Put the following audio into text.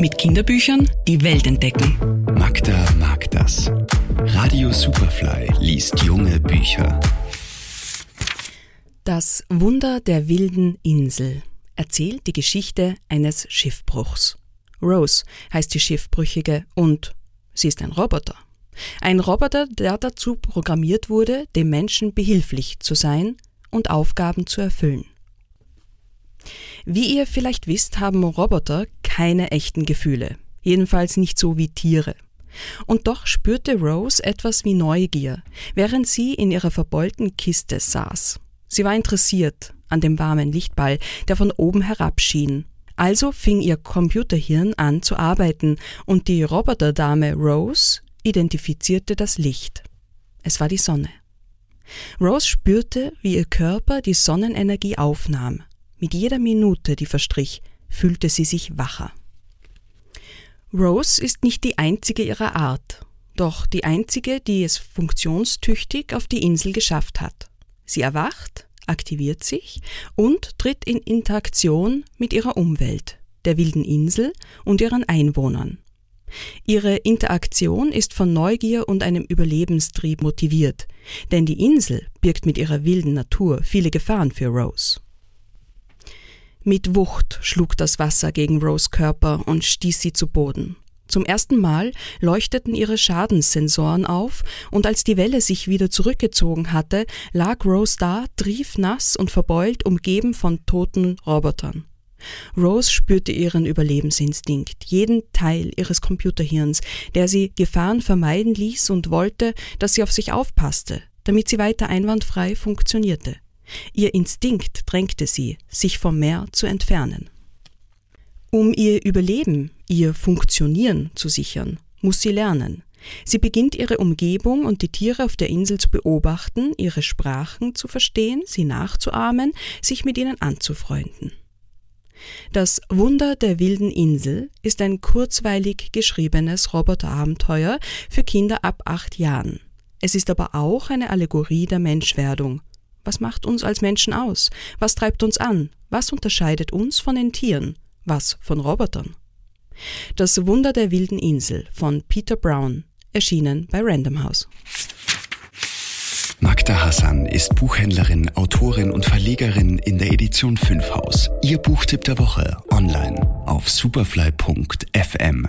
Mit Kinderbüchern die Welt entdecken. Magda mag das. Radio Superfly liest junge Bücher. Das Wunder der wilden Insel erzählt die Geschichte eines Schiffbruchs. Rose heißt die Schiffbrüchige und sie ist ein Roboter. Ein Roboter, der dazu programmiert wurde, dem Menschen behilflich zu sein und Aufgaben zu erfüllen. Wie ihr vielleicht wisst, haben Roboter keine echten Gefühle, jedenfalls nicht so wie Tiere. Und doch spürte Rose etwas wie Neugier, während sie in ihrer verbeulten Kiste saß. Sie war interessiert an dem warmen Lichtball, der von oben herabschien. Also fing ihr Computerhirn an zu arbeiten und die Roboterdame Rose identifizierte das Licht. Es war die Sonne. Rose spürte, wie ihr Körper die Sonnenenergie aufnahm. Mit jeder Minute, die verstrich, fühlte sie sich wacher. Rose ist nicht die einzige ihrer Art, doch die einzige, die es funktionstüchtig auf die Insel geschafft hat. Sie erwacht, aktiviert sich und tritt in Interaktion mit ihrer Umwelt, der wilden Insel und ihren Einwohnern. Ihre Interaktion ist von Neugier und einem Überlebenstrieb motiviert, denn die Insel birgt mit ihrer wilden Natur viele Gefahren für Rose. Mit Wucht schlug das Wasser gegen Rose Körper und stieß sie zu Boden. Zum ersten Mal leuchteten ihre Schadenssensoren auf, und als die Welle sich wieder zurückgezogen hatte, lag Rose da, triefnass und verbeult, umgeben von toten Robotern. Rose spürte ihren Überlebensinstinkt, jeden Teil ihres Computerhirns, der sie Gefahren vermeiden ließ und wollte, dass sie auf sich aufpasste, damit sie weiter einwandfrei funktionierte. Ihr Instinkt drängte sie, sich vom Meer zu entfernen. Um ihr Überleben, ihr Funktionieren zu sichern, muss sie lernen. Sie beginnt ihre Umgebung und die Tiere auf der Insel zu beobachten, ihre Sprachen zu verstehen, sie nachzuahmen, sich mit ihnen anzufreunden. Das Wunder der wilden Insel ist ein kurzweilig geschriebenes Roboterabenteuer für Kinder ab acht Jahren. Es ist aber auch eine Allegorie der Menschwerdung was macht uns als Menschen aus? Was treibt uns an? Was unterscheidet uns von den Tieren? Was von Robotern? Das Wunder der wilden Insel von Peter Brown, erschienen bei Random House. Magda Hassan ist Buchhändlerin, Autorin und Verlegerin in der Edition 5 Haus. Ihr Buchtipp der Woche online auf superfly.fm.